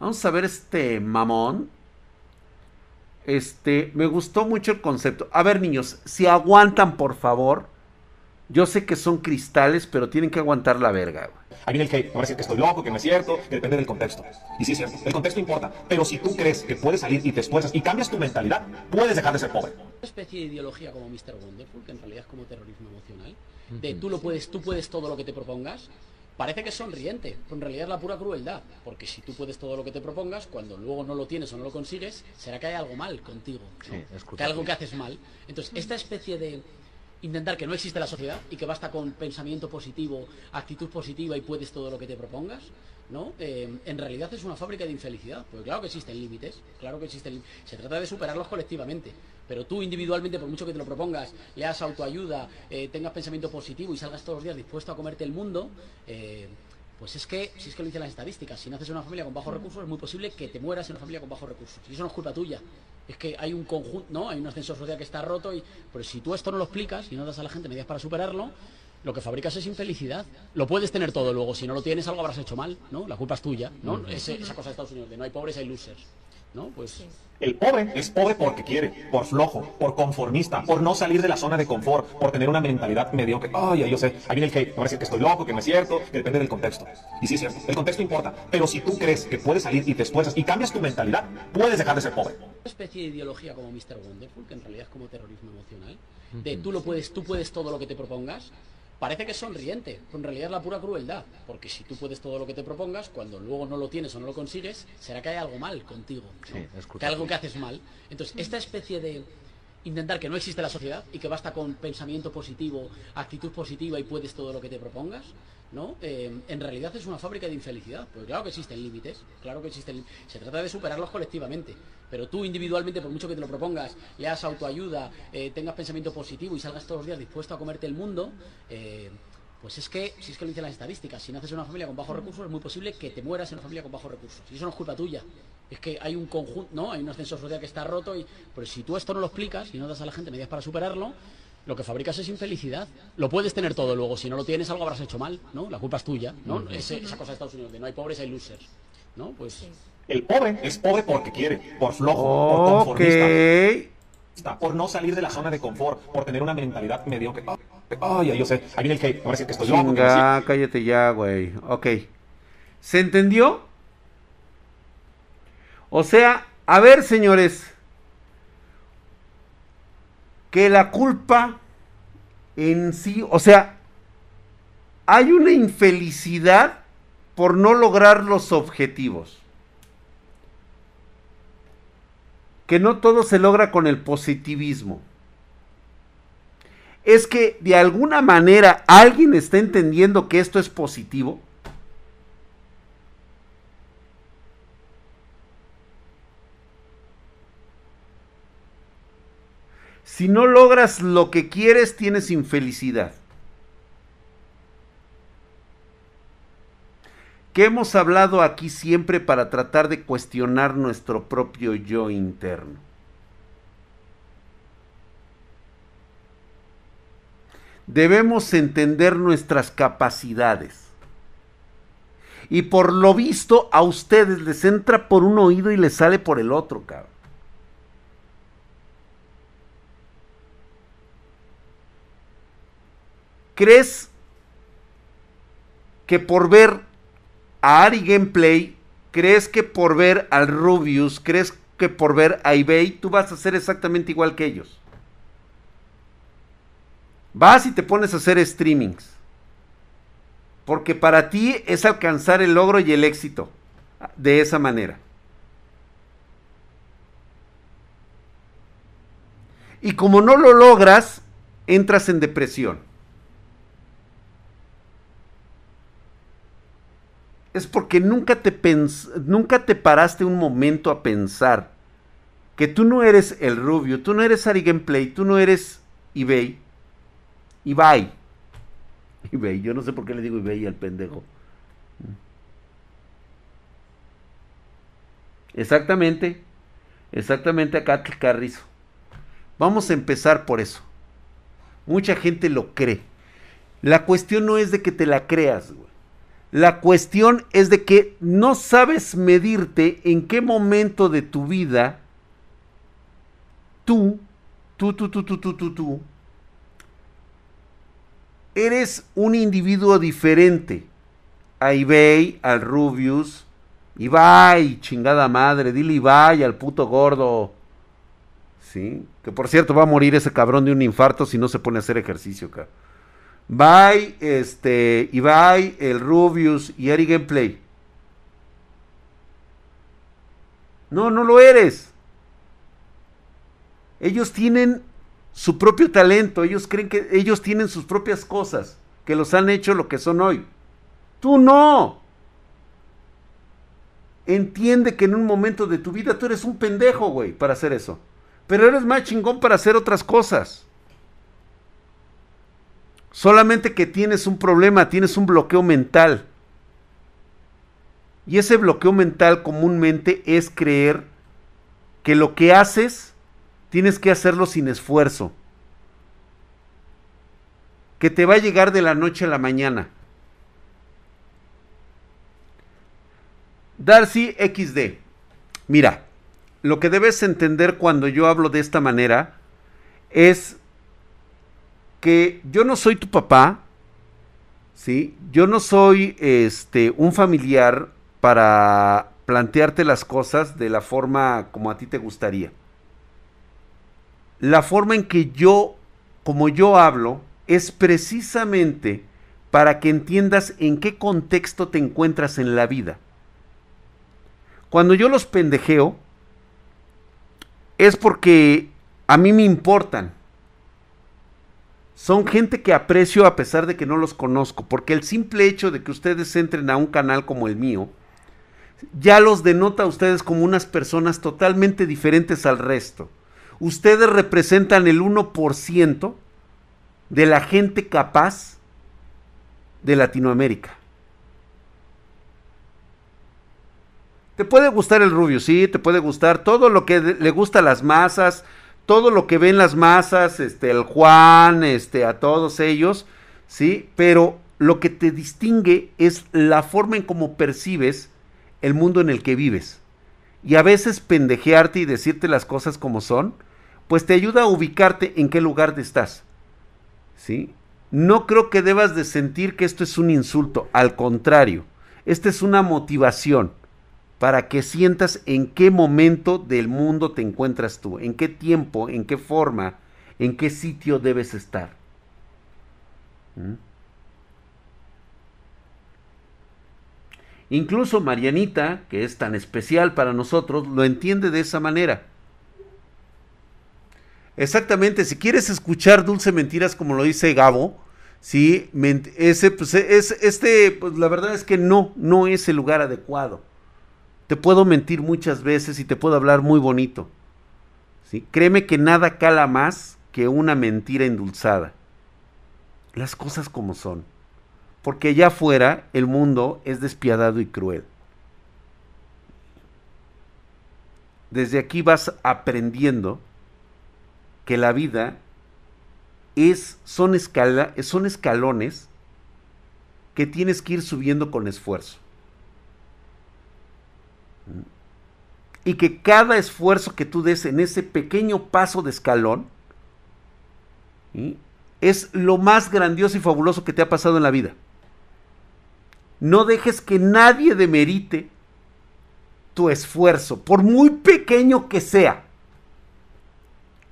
Vamos a ver este mamón. Este, me gustó mucho el concepto. A ver, niños, si aguantan, por favor. Yo sé que son cristales, pero tienen que aguantar la verga, güey. Ahí viene el hate, me va a decir que estoy loco, que no es cierto, que depende del contexto. Y sí es cierto, el contexto importa, pero si tú crees que puedes salir y te esfuerzas y cambias tu mentalidad, puedes dejar de ser pobre. Una especie de ideología como Mr. Wonderful, que en realidad es como terrorismo emocional, de tú lo puedes, tú puedes todo lo que te propongas, parece que es sonriente, pero en realidad es la pura crueldad, porque si tú puedes todo lo que te propongas, cuando luego no lo tienes o no lo consigues, será que hay algo mal contigo, ¿no? que hay algo que haces mal. Entonces, esta especie de intentar que no existe la sociedad y que basta con pensamiento positivo, actitud positiva y puedes todo lo que te propongas, ¿no? Eh, en realidad es una fábrica de infelicidad, porque claro que existen límites, claro que existen límites. Se trata de superarlos colectivamente, pero tú individualmente, por mucho que te lo propongas, leas autoayuda, eh, tengas pensamiento positivo y salgas todos los días dispuesto a comerte el mundo, eh, pues es que, si es que lo dicen las estadísticas, si naces en una familia con bajos recursos, es muy posible que te mueras en una familia con bajos recursos. Y eso no es culpa tuya. Es que hay un conjunto, ¿no? Hay un ascenso social que está roto y. Pero si tú esto no lo explicas y no das a la gente medidas para superarlo, lo que fabricas es infelicidad. Lo puedes tener todo luego. Si no lo tienes, algo habrás hecho mal, ¿no? La culpa es tuya, ¿no? Ese- esa cosa de Estados Unidos, de no hay pobres, hay losers. ¿No? Pues. El pobre es pobre porque quiere, por flojo, por conformista, por no salir de la zona de confort, por tener una mentalidad mediocre. Ay, ay, yo sé, ahí viene el hate, me va a decir que estoy loco, que no es cierto, que depende del contexto. Y sí es cierto, el contexto importa, pero si tú crees que puedes salir y te esfuerzas y cambias tu mentalidad, puedes dejar de ser pobre. Una especie de ideología como Mr. Wonderful, que en realidad es como terrorismo emocional, de tú lo puedes, tú puedes todo lo que te propongas, parece que es sonriente, pero en realidad es la pura crueldad, porque si tú puedes todo lo que te propongas, cuando luego no lo tienes o no lo consigues, será que hay algo mal contigo, ¿no? que algo que haces mal. Entonces, esta especie de intentar que no existe la sociedad y que basta con pensamiento positivo, actitud positiva y puedes todo lo que te propongas, ¿no? Eh, en realidad es una fábrica de infelicidad, porque claro que existen límites, claro que existen. Se trata de superarlos colectivamente, pero tú individualmente, por mucho que te lo propongas, leas autoayuda, eh, tengas pensamiento positivo y salgas todos los días dispuesto a comerte el mundo, eh, pues es que, si es que lo dicen las estadísticas, si naces en una familia con bajos recursos, es muy posible que te mueras en una familia con bajos recursos. Y eso no es culpa tuya. Es que hay un conjunto, ¿no? Hay un ascenso social que está roto y. Pero si tú esto no lo explicas y no das a la gente medidas para superarlo, lo que fabricas es infelicidad. Lo puedes tener todo luego. Si no lo tienes, algo habrás hecho mal, ¿no? La culpa es tuya, ¿no? Ese- esa cosa de Estados Unidos, de no hay pobres, hay losers. ¿No? Pues. El pobre es pobre porque quiere, por flojo, por conformista, por no salir de la zona de confort, por tener una mentalidad mediocre. Ay, ay, yo sé, ahí viene el hate, me va a decir que estoy loco, cállate ya, güey. Ok. ¿Se entendió? O sea, a ver, señores. Que la culpa en sí, o sea, hay una infelicidad por no lograr los objetivos. Que no todo se logra con el positivismo es que de alguna manera alguien está entendiendo que esto es positivo. Si no logras lo que quieres, tienes infelicidad. Que hemos hablado aquí siempre para tratar de cuestionar nuestro propio yo interno. Debemos entender nuestras capacidades. Y por lo visto a ustedes les entra por un oído y les sale por el otro, cabrón. ¿Crees que por ver a Ari Gameplay, crees que por ver al Rubius, crees que por ver a eBay, tú vas a ser exactamente igual que ellos? Vas y te pones a hacer streamings. Porque para ti es alcanzar el logro y el éxito. De esa manera. Y como no lo logras, entras en depresión. Es porque nunca te, nunca te paraste un momento a pensar que tú no eres el Rubio, tú no eres Ari Gameplay, tú no eres eBay. Ibai. Ibai, yo no sé por qué le digo Ibai al pendejo. Exactamente. Exactamente acá Carrizo. Vamos a empezar por eso. Mucha gente lo cree. La cuestión no es de que te la creas, güey. La cuestión es de que no sabes medirte en qué momento de tu vida tú, tú, tú, tú, tú, tú, tú, tú, eres un individuo diferente a eBay, al Rubius. Ibai, chingada madre, dile Ibai al puto gordo. Sí, que por cierto va a morir ese cabrón de un infarto si no se pone a hacer ejercicio acá. Bye, este, Ibai, el Rubius y Ari Gameplay. No, no lo eres. Ellos tienen su propio talento, ellos creen que ellos tienen sus propias cosas, que los han hecho lo que son hoy. Tú no. Entiende que en un momento de tu vida tú eres un pendejo, güey, para hacer eso. Pero eres más chingón para hacer otras cosas. Solamente que tienes un problema, tienes un bloqueo mental. Y ese bloqueo mental comúnmente es creer que lo que haces tienes que hacerlo sin esfuerzo. Que te va a llegar de la noche a la mañana. Darcy XD. Mira, lo que debes entender cuando yo hablo de esta manera es que yo no soy tu papá, ¿sí? Yo no soy este, un familiar para plantearte las cosas de la forma como a ti te gustaría. La forma en que yo, como yo hablo, es precisamente para que entiendas en qué contexto te encuentras en la vida. Cuando yo los pendejeo, es porque a mí me importan. Son gente que aprecio a pesar de que no los conozco, porque el simple hecho de que ustedes entren a un canal como el mío, ya los denota a ustedes como unas personas totalmente diferentes al resto. Ustedes representan el 1% de la gente capaz de Latinoamérica. Te puede gustar el rubio, sí, te puede gustar todo lo que le gusta a las masas, todo lo que ven las masas, este, el Juan, este, a todos ellos, ¿sí? Pero lo que te distingue es la forma en cómo percibes el mundo en el que vives. Y a veces pendejearte y decirte las cosas como son, pues te ayuda a ubicarte en qué lugar estás. ¿Sí? No creo que debas de sentir que esto es un insulto, al contrario, esta es una motivación para que sientas en qué momento del mundo te encuentras tú, en qué tiempo, en qué forma, en qué sitio debes estar. Incluso Marianita, que es tan especial para nosotros, lo entiende de esa manera. Exactamente, si quieres escuchar dulce mentiras como lo dice Gabo, sí, ese, pues, es, este, pues la verdad es que no, no es el lugar adecuado. Te puedo mentir muchas veces y te puedo hablar muy bonito. ¿sí? Créeme que nada cala más que una mentira endulzada. Las cosas como son. Porque allá afuera el mundo es despiadado y cruel. Desde aquí vas aprendiendo que la vida es, son, son escalones que tienes que ir subiendo con esfuerzo. Y que cada esfuerzo que tú des en ese pequeño paso de escalón es lo más grandioso y fabuloso que te ha pasado en la vida. No dejes que nadie demerite tu esfuerzo, por muy pequeño que sea.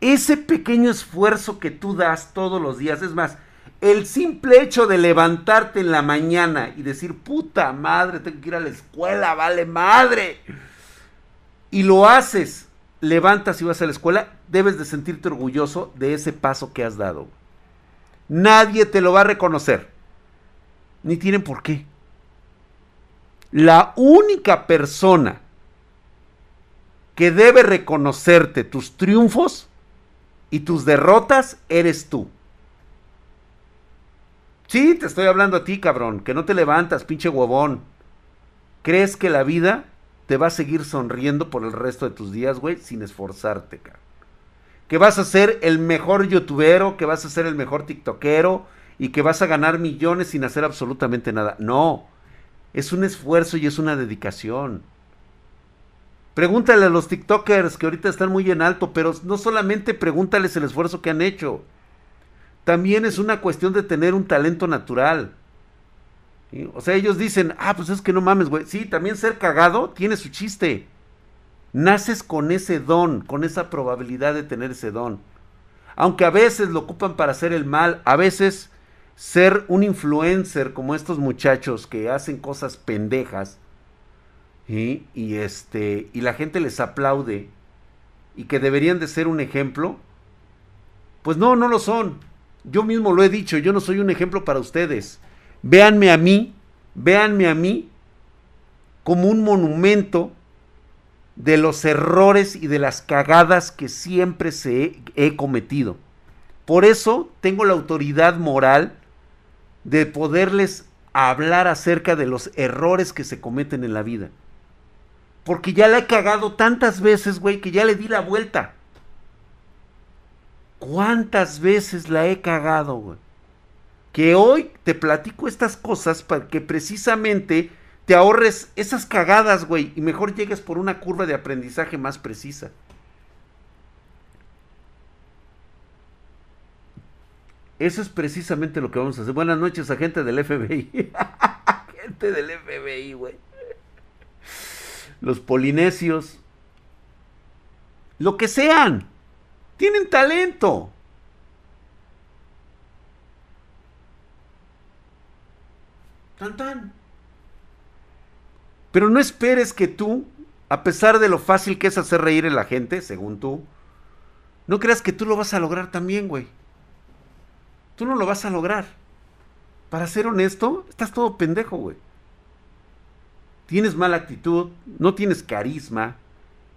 Ese pequeño esfuerzo que tú das todos los días, es más, el simple hecho de levantarte en la mañana y decir, puta madre, tengo que ir a la escuela, vale madre. Y lo haces, levantas y vas a la escuela, debes de sentirte orgulloso de ese paso que has dado. Nadie te lo va a reconocer. Ni tienen por qué. La única persona que debe reconocerte tus triunfos y tus derrotas eres tú. Sí, te estoy hablando a ti, cabrón, que no te levantas, pinche huevón. ¿Crees que la vida te va a seguir sonriendo por el resto de tus días, güey, sin esforzarte, cabrón? Que vas a ser el mejor youtubero, que vas a ser el mejor tiktokero y que vas a ganar millones sin hacer absolutamente nada. No, Es un esfuerzo y es una dedicación. Pregúntale a los TikTokers que ahorita están muy en alto, pero no solamente pregúntales el esfuerzo que han hecho. También es una cuestión de tener un talento natural. O sea, ellos dicen, ah, pues es que no mames, güey. Sí, también ser cagado tiene su chiste. Naces con ese don, con esa probabilidad de tener ese don. Aunque a veces lo ocupan para hacer el mal, a veces ser un influencer como estos muchachos que hacen cosas pendejas y este y la gente les aplaude y que deberían de ser un ejemplo, pues no, no lo son. Yo mismo lo he dicho, yo no soy un ejemplo para ustedes. Véanme a mí, véanme a mí como un monumento de los errores y de las cagadas que siempre se he, cometido. Por eso tengo la autoridad moral de poderles hablar acerca de los errores que se cometen en la vida. Porque ya la he cagado tantas veces, güey, que ya le di la vuelta. ¿Cuántas veces la he cagado, güey? Que hoy te platico estas cosas para que precisamente te ahorres esas cagadas, güey, y mejor llegues por una curva de aprendizaje más precisa. Eso es precisamente lo que vamos a hacer. Buenas noches, agente del FBI. gente del FBI, güey. Los polinesios. Lo que sean. Tienen talento. Tan tan. Pero no esperes que tú, a pesar de lo fácil que es hacer reír a la gente, según tú, no creas que tú lo vas a lograr también, güey. Tú no lo vas a lograr. Para ser honesto, estás todo pendejo, güey. Tienes mala actitud, no tienes carisma.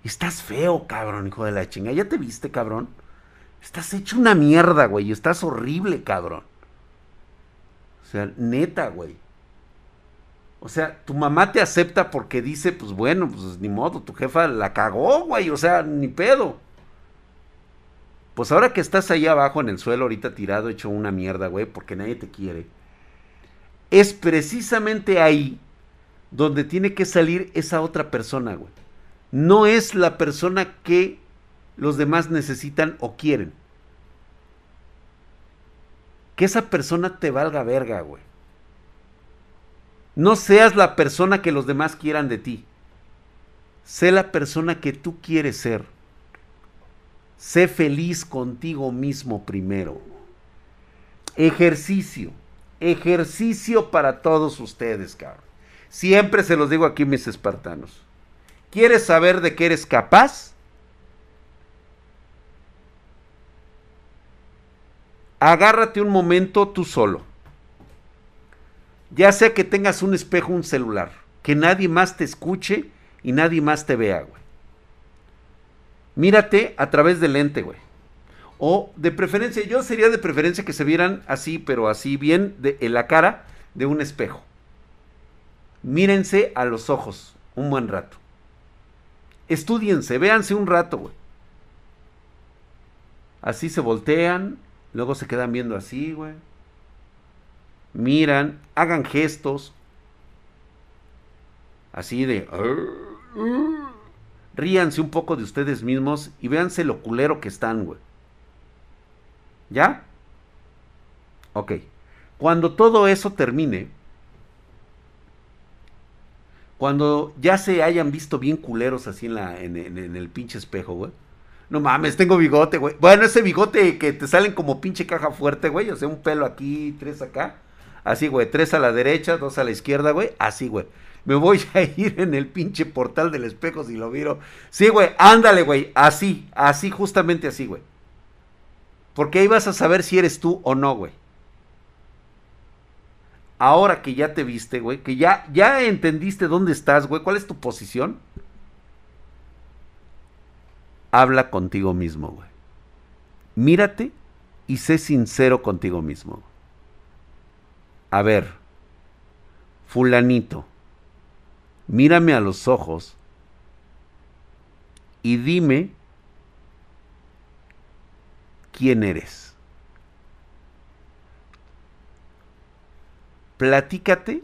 Estás feo, cabrón, hijo de la chinga. ¿Ya te viste, cabrón? Estás hecho una mierda, güey. Estás horrible, cabrón. O sea, neta, güey. O sea, tu mamá te acepta porque dice, pues bueno, pues ni modo, tu jefa la cagó, güey, o sea, ni pedo. Pues ahora que estás ahí abajo en el suelo, ahorita tirado, hecho una mierda, güey, porque nadie te quiere. Es precisamente ahí donde tiene que salir esa otra persona, güey. No es la persona que los demás necesitan o quieren. Que esa persona te valga verga, güey. No seas la persona que los demás quieran de ti. Sé la persona que tú quieres ser. Sé feliz contigo mismo primero. Ejercicio. Ejercicio para todos ustedes, cabrón. Siempre se los digo aquí, mis espartanos. ¿Quieres saber de qué eres capaz? Agárrate un momento tú solo ya sea que tengas un espejo, un celular, que nadie más te escuche y nadie más te vea, güey. Mírate a través del lente, güey. O de preferencia, yo sería de preferencia que se vieran así, pero así bien de, en la cara de un espejo. Mírense a los ojos un buen rato. Estudiense, véanse un rato, güey. Así se voltean, luego se quedan viendo así, güey miran, hagan gestos así de... ríanse un poco de ustedes mismos y véanse lo culero que están, güey. ¿Ya? Ok. Cuando todo eso termine, cuando ya se hayan visto bien culeros así en, la, en, el pinche espejo, güey. No mames, tengo bigote, güey. Bueno, ese bigote que te salen como pinche caja fuerte, güey. O sea, un pelo aquí, tres acá. Así, güey, tres a la derecha, dos a la izquierda, güey. Así, güey. Me voy a ir en el pinche portal del espejo si lo miro. Sí, güey, ándale, güey. Así, así, justamente así, güey. Porque ahí vas a saber si eres tú o no, güey. Ahora que ya te viste, güey, que ya, ya entendiste dónde estás, güey, cuál es tu posición. Habla contigo mismo, güey. Mírate y sé sincero contigo mismo a ver, fulanito, mírame a los ojos y dime quién eres. Platícate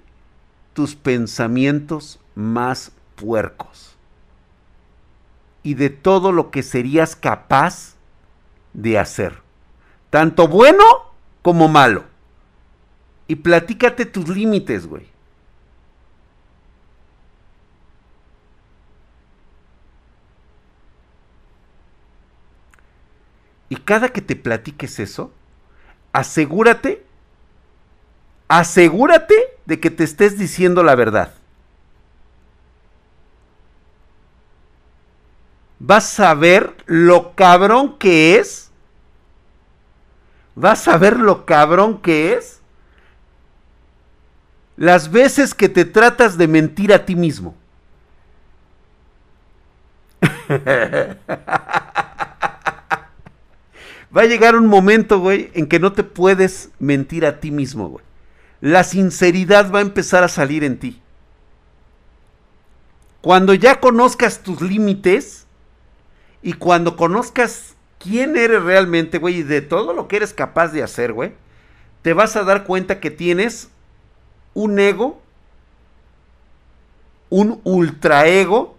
tus pensamientos más puercos y de todo lo que serías capaz de hacer, tanto bueno como malo. Y platícate tus límites, güey. Y cada que te platiques eso, asegúrate, asegúrate de que te estés diciendo la verdad. Vas a ver lo cabrón que es. Vas a ver lo cabrón que es. Las veces que te tratas de mentir a ti mismo. Va a llegar un momento, güey, en que no te puedes mentir a ti mismo, güey. La sinceridad va a empezar a salir en ti. Cuando ya conozcas tus límites y cuando conozcas quién eres realmente, güey, y de todo lo que eres capaz de hacer, güey, te vas a dar cuenta que tienes un ego, un ultraego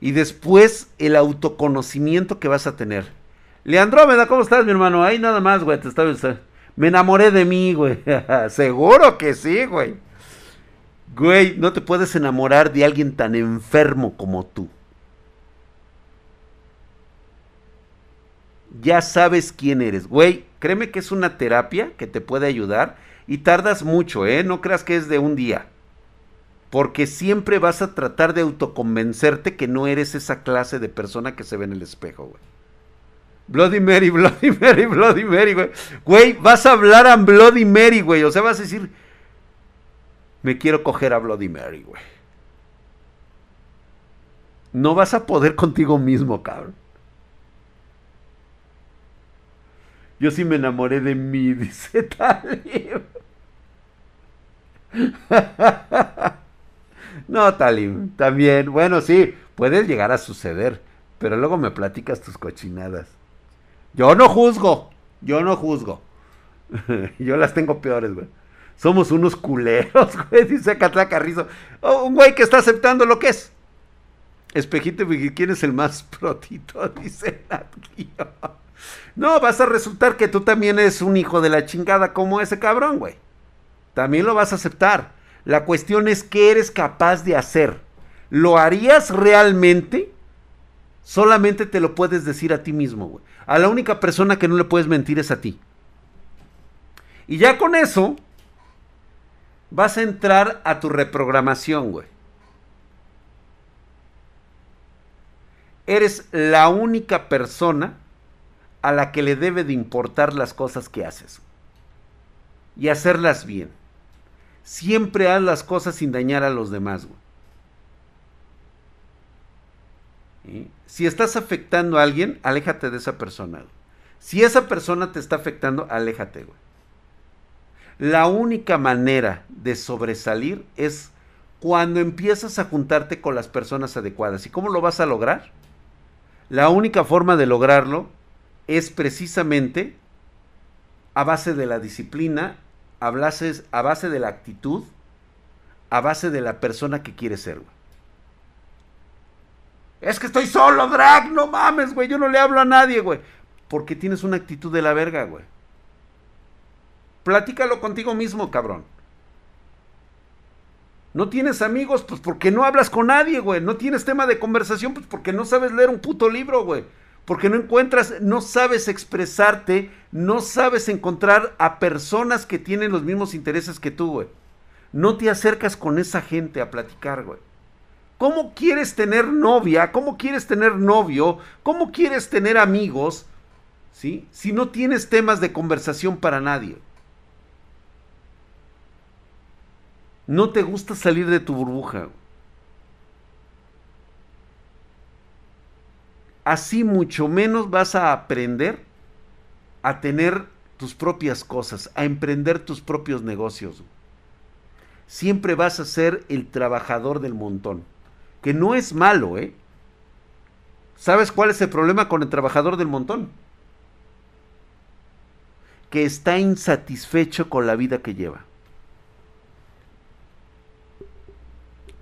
y después el autoconocimiento que vas a tener. Leandrómeda, ¿cómo estás, mi hermano? Ahí nada más, güey, te estaba... Me enamoré de mí, güey. Seguro que sí, güey. Güey, no te puedes enamorar de alguien tan enfermo como tú. Ya sabes quién eres, güey. Créeme que es una terapia que te puede ayudar y tardas mucho, ¿eh? No creas que es de un día. Porque siempre vas a tratar de autoconvencerte que no eres esa clase de persona que se ve en el espejo, güey. Bloody Mary, Bloody Mary, Bloody Mary, güey. Güey, vas a hablar a Bloody Mary, güey. O sea, vas a decir, me quiero coger a Bloody Mary, güey. No vas a poder contigo mismo, cabrón. Yo sí me enamoré de mí, dice Talib. No, Talim, también. Bueno, sí, puede llegar a suceder. Pero luego me platicas tus cochinadas. Yo no juzgo. Yo no juzgo. yo las tengo peores, güey. Somos unos culeros, güey, dice Catla Carrizo. Oh, un güey que está aceptando lo que es. Espejito, ¿quién es el más protito? Dice No, vas a resultar que tú también eres un hijo de la chingada como ese cabrón, güey. También lo vas a aceptar. La cuestión es qué eres capaz de hacer. ¿Lo harías realmente? Solamente te lo puedes decir a ti mismo, güey. A la única persona que no le puedes mentir es a ti. Y ya con eso, vas a entrar a tu reprogramación, güey. Eres la única persona a la que le debe de importar las cosas que haces. Y hacerlas bien. Siempre haz las cosas sin dañar a los demás, güey. Si estás afectando a alguien, aléjate de esa persona. Si esa persona te está afectando, aléjate, güey. La única manera de sobresalir es cuando empiezas a juntarte con las personas adecuadas. ¿Y cómo lo vas a lograr? La única forma de lograrlo es precisamente a base de la disciplina a base, de la actitud, a base de la persona que quieres ser. Es que estoy solo, drag, no mames, güey, yo no le hablo a nadie, güey. Porque tienes una actitud de la verga, güey. Platícalo contigo mismo, cabrón. No tienes amigos, pues porque no hablas con nadie, güey. No tienes tema de conversación, pues porque no sabes leer un puto libro, güey porque no encuentras, no sabes expresarte, no sabes encontrar a personas que tienen los mismos intereses que tú, güey. No te acercas con esa gente a platicar, güey. ¿Cómo quieres tener novia? ¿Cómo quieres tener novio? ¿Cómo quieres tener amigos? ¿Sí? Si no tienes temas de conversación para nadie. No te gusta salir de tu burbuja. Así mucho menos vas a aprender a tener tus propias cosas, a emprender tus propios negocios. Siempre vas a ser el trabajador del montón, que no es malo, ¿eh? ¿Sabes cuál es el problema con el trabajador del montón? Que está insatisfecho con la vida que lleva.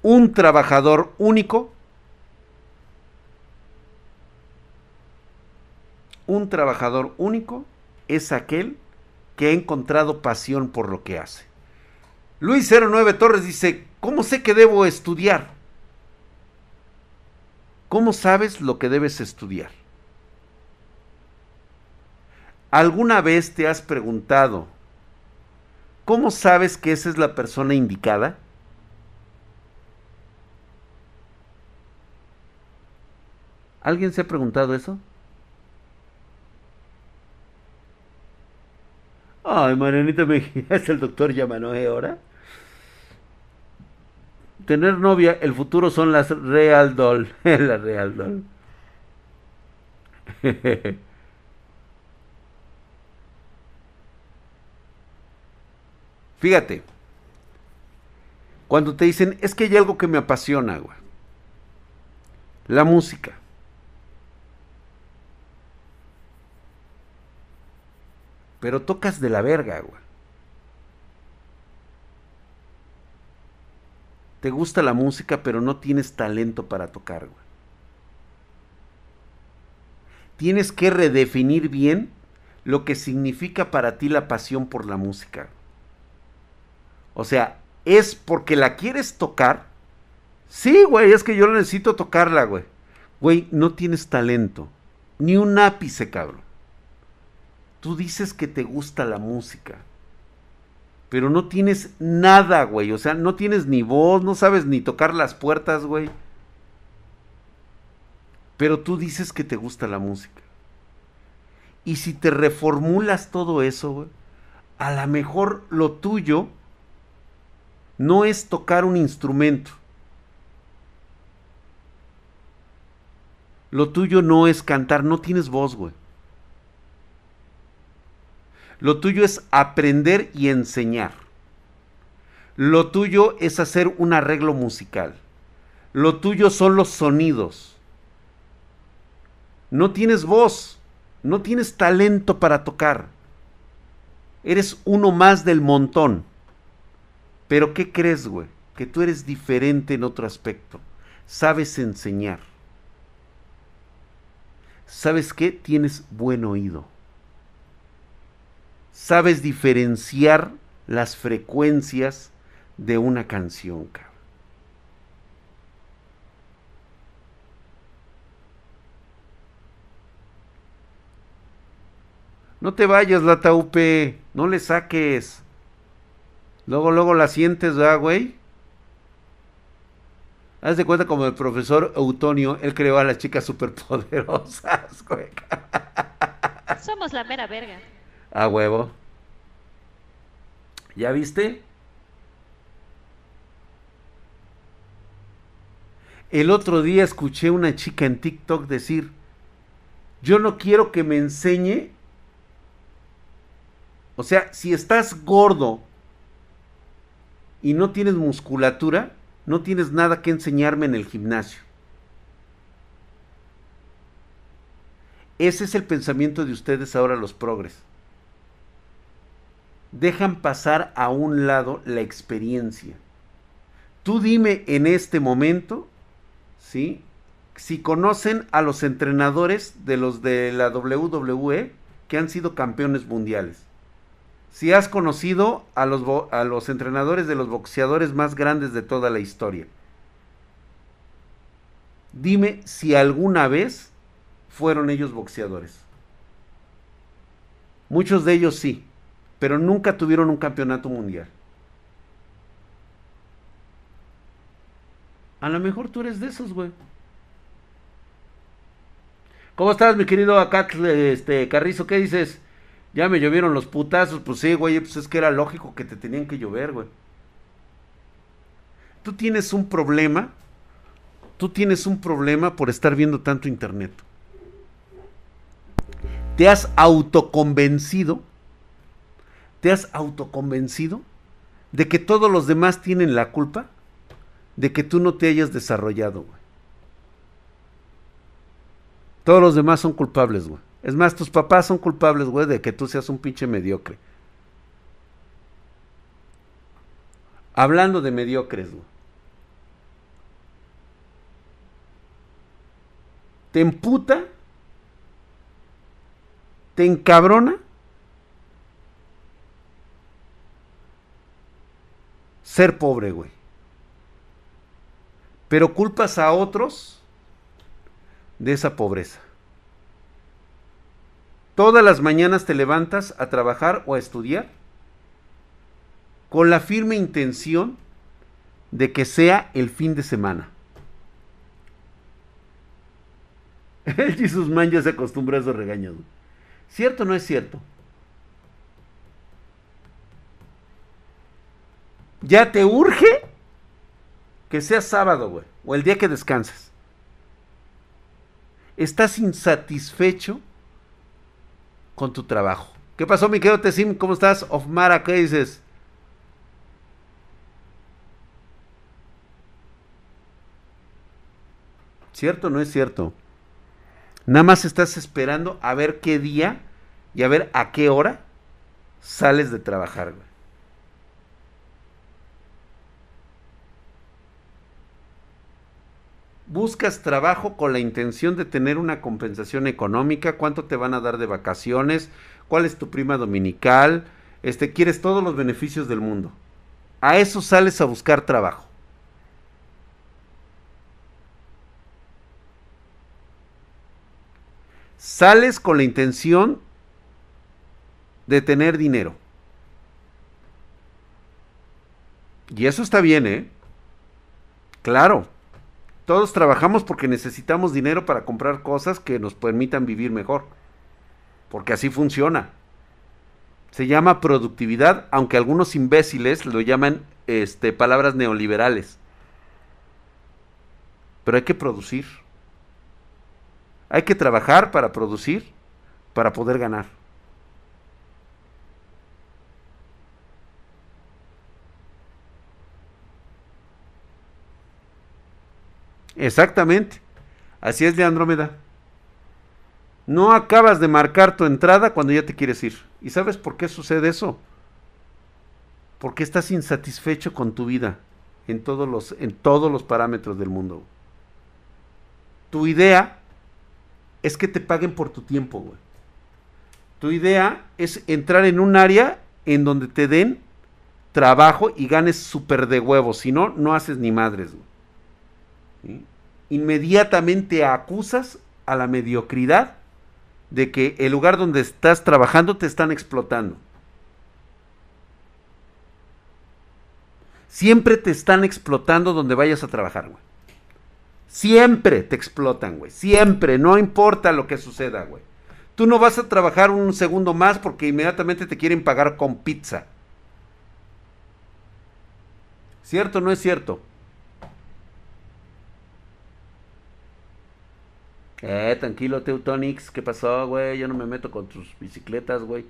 un trabajador único, un trabajador único es aquel que ha encontrado pasión por lo que hace. Luis 09 Torres dice, ¿cómo sé que debo estudiar? ¿Cómo sabes lo que debes estudiar? ¿Alguna vez te has preguntado, ¿cómo sabes que esa es la persona indicada? ¿Alguien se ha preguntado eso? Ay, Marianita Mejía, ¿es el doctor Yamanoe ahora? Tener novia, el futuro son las Real Doll. la Real Doll. Fíjate, cuando te dicen, es que hay algo que me apasiona, güey. La música. Pero tocas de la verga, güey. Te gusta la música, pero no tienes talento para tocar, güey. Tienes que redefinir bien lo que significa para ti la pasión por la música. O sea, ¿es porque la quieres tocar? Sí, güey, es que yo necesito tocarla, güey. Güey, no tienes talento. Ni un ápice, cabrón. Tú dices que te gusta la música, pero no tienes nada, güey. O sea, no tienes ni voz, no sabes ni tocar las puertas, güey. Pero tú dices que te gusta la música. Y si te reformulas todo eso, güey, a lo mejor lo tuyo no es tocar un instrumento. Lo tuyo no es cantar, no tienes voz, güey. Lo tuyo es aprender y enseñar. Lo tuyo es hacer un arreglo musical. Lo tuyo son los sonidos. No tienes voz, no tienes talento para tocar. Eres uno más del montón. Pero ¿qué crees, güey? Que tú eres diferente en otro aspecto. Sabes enseñar. ¿Sabes qué? Tienes buen oído sabes diferenciar las frecuencias de una canción, cabrón. No te vayas, la taupe, no le saques. Luego, luego la sientes, ¿verdad, güey? Haz de cuenta como el profesor Eutonio, él creó a las chicas superpoderosas, güey. Somos la mera verga. A huevo. ¿Ya viste? El otro día escuché una chica en TikTok decir, yo no quiero que me enseñe, o sea, si estás gordo y no tienes musculatura, no tienes nada que enseñarme en el gimnasio. Ese es el pensamiento de ustedes ahora los progres dejan pasar a un lado la experiencia. Tú dime en este momento, ¿sí? Si conocen a los entrenadores de los de la WWE que han sido campeones mundiales. Si has conocido a los, a los entrenadores de los boxeadores más grandes de toda la historia. Dime si alguna vez fueron ellos boxeadores. Muchos de ellos sí pero nunca tuvieron un campeonato mundial. A lo mejor tú eres de esos, güey. ¿Cómo estás, mi querido este, Carrizo? ¿Qué dices? Ya me llovieron los putazos. Pues sí, güey, pues es que era lógico que te tenían que llover, güey. Tú tienes un problema. Tú tienes un problema por estar viendo tanto internet. Te has autoconvencido ¿Te has autoconvencido de que todos los demás tienen la culpa de que tú no te hayas desarrollado. Todos los demás son culpables, güey. Es más, tus papás son culpables, güey, de que tú seas un pinche mediocre. Hablando de mediocres, güey. Te emputa, te encabrona ser pobre, güey. Pero culpas a otros de esa pobreza. Todas las mañanas te levantas a trabajar o a estudiar con la firme intención de que sea el fin de semana. El Jesus Man ya se acostumbra a esos regaños. ¿Cierto o no es cierto? Ya te urge que sea sábado, güey, o el día que descansas. Estás insatisfecho con tu trabajo. ¿Qué pasó, mi querido Tessim? ¿Cómo estás? Ofmara, ¿qué dices? ¿Cierto o no es cierto? Nada más estás esperando a ver qué día y a ver a qué hora sales de trabajar, güey. Buscas trabajo con la intención de tener una compensación económica, cuánto te van a dar de vacaciones, cuál es tu prima dominical, este quieres todos los beneficios del mundo. A eso sales a buscar trabajo. Sales con la intención de tener dinero. Y eso está bien, ¿eh? Claro, todos trabajamos porque necesitamos dinero para comprar cosas que nos permitan vivir mejor. Porque así funciona. Se llama productividad, aunque algunos imbéciles lo llaman este, palabras neoliberales. Pero hay que producir. Hay que trabajar para producir, para poder ganar. Exactamente. Así es de Andrómeda. No acabas de marcar tu entrada cuando ya te quieres ir. ¿Y sabes por qué sucede eso? Porque estás insatisfecho con tu vida en todos los, en todos los parámetros del mundo. Tu idea es que te paguen por tu tiempo, güey. Tu idea es entrar en un área en donde te den trabajo y ganes súper de huevos. Si no, no haces ni madres, güey inmediatamente acusas a la mediocridad de que el lugar donde estás trabajando te están explotando. Siempre te están explotando donde vayas a trabajar, güey. Siempre te explotan, güey. Siempre, no importa lo que suceda, güey. Tú no vas a trabajar un segundo más porque inmediatamente te quieren pagar con pizza. ¿Cierto o no es cierto? Eh, tranquilo, Teutonix. ¿Qué pasó, güey? Yo no me meto con tus bicicletas, güey.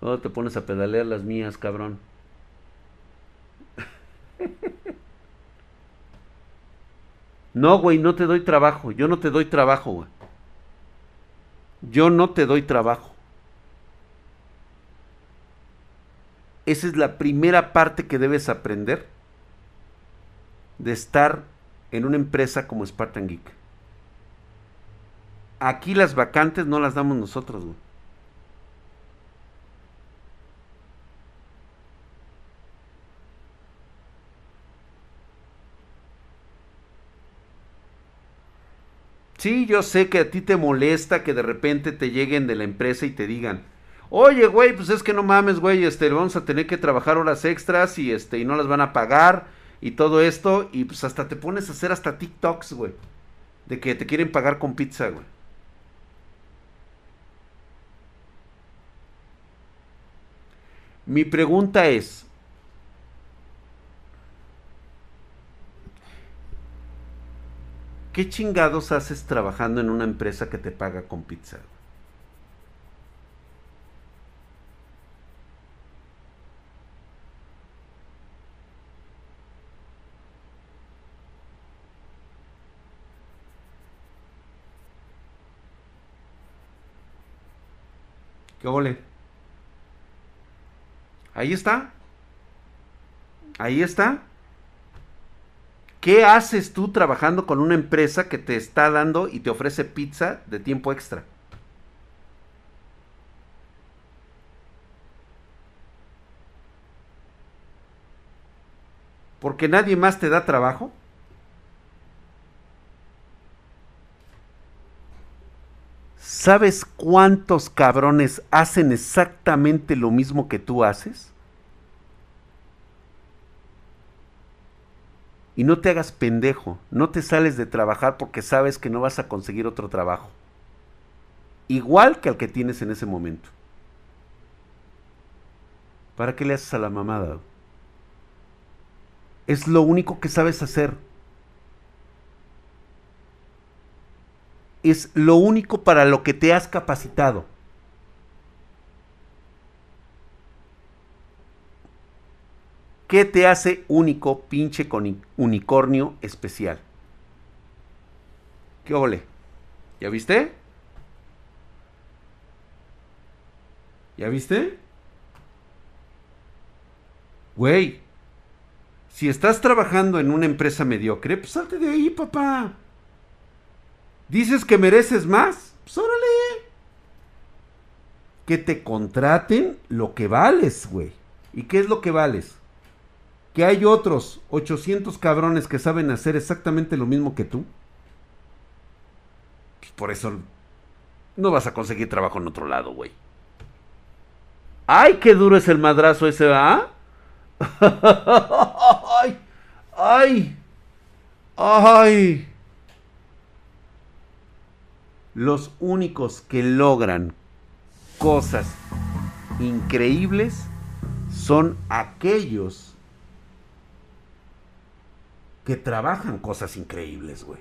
Luego te pones a pedalear las mías, cabrón. No, güey, no te doy trabajo. Yo no te doy trabajo, güey. Yo no te doy trabajo. Esa es la primera parte que debes aprender de estar en una empresa como Spartan Geek. Aquí las vacantes no las damos nosotros, güey. Sí, yo sé que a ti te molesta que de repente te lleguen de la empresa y te digan, oye, güey, pues es que no mames, güey, este, vamos a tener que trabajar horas extras y este, y no las van a pagar y todo esto, y pues hasta te pones a hacer hasta TikToks, güey, de que te quieren pagar con pizza, güey. Mi pregunta es, ¿qué chingados haces trabajando en una empresa que te paga con pizza? ¿Qué ole? Ahí está. Ahí está. ¿Qué haces tú trabajando con una empresa que te está dando y te ofrece pizza de tiempo extra? ¿Porque nadie más te da trabajo? ¿Sabes cuántos cabrones hacen exactamente lo mismo que tú haces? Y no te hagas pendejo, no te sales de trabajar porque sabes que no vas a conseguir otro trabajo. Igual que al que tienes en ese momento. ¿Para qué le haces a la mamada? Es lo único que sabes hacer. Es lo único para lo que te has capacitado. ¿Qué te hace único, pinche unicornio especial? ¿Qué ole? ¿Ya viste? ¿Ya viste? Güey, si estás trabajando en una empresa mediocre, pues salte de ahí, papá. ¿Dices que mereces más? Pues órale. Que te contraten lo que vales, güey. ¿Y qué es lo que vales? que hay otros 800 cabrones que saben hacer exactamente lo mismo que tú, pues por eso no vas a conseguir trabajo en otro lado, güey. ¡Ay, qué duro es el madrazo ese, va! ¡Ay! ¡Ay! ¡Ay! Los únicos que logran cosas increíbles son aquellos que trabajan cosas increíbles, güey.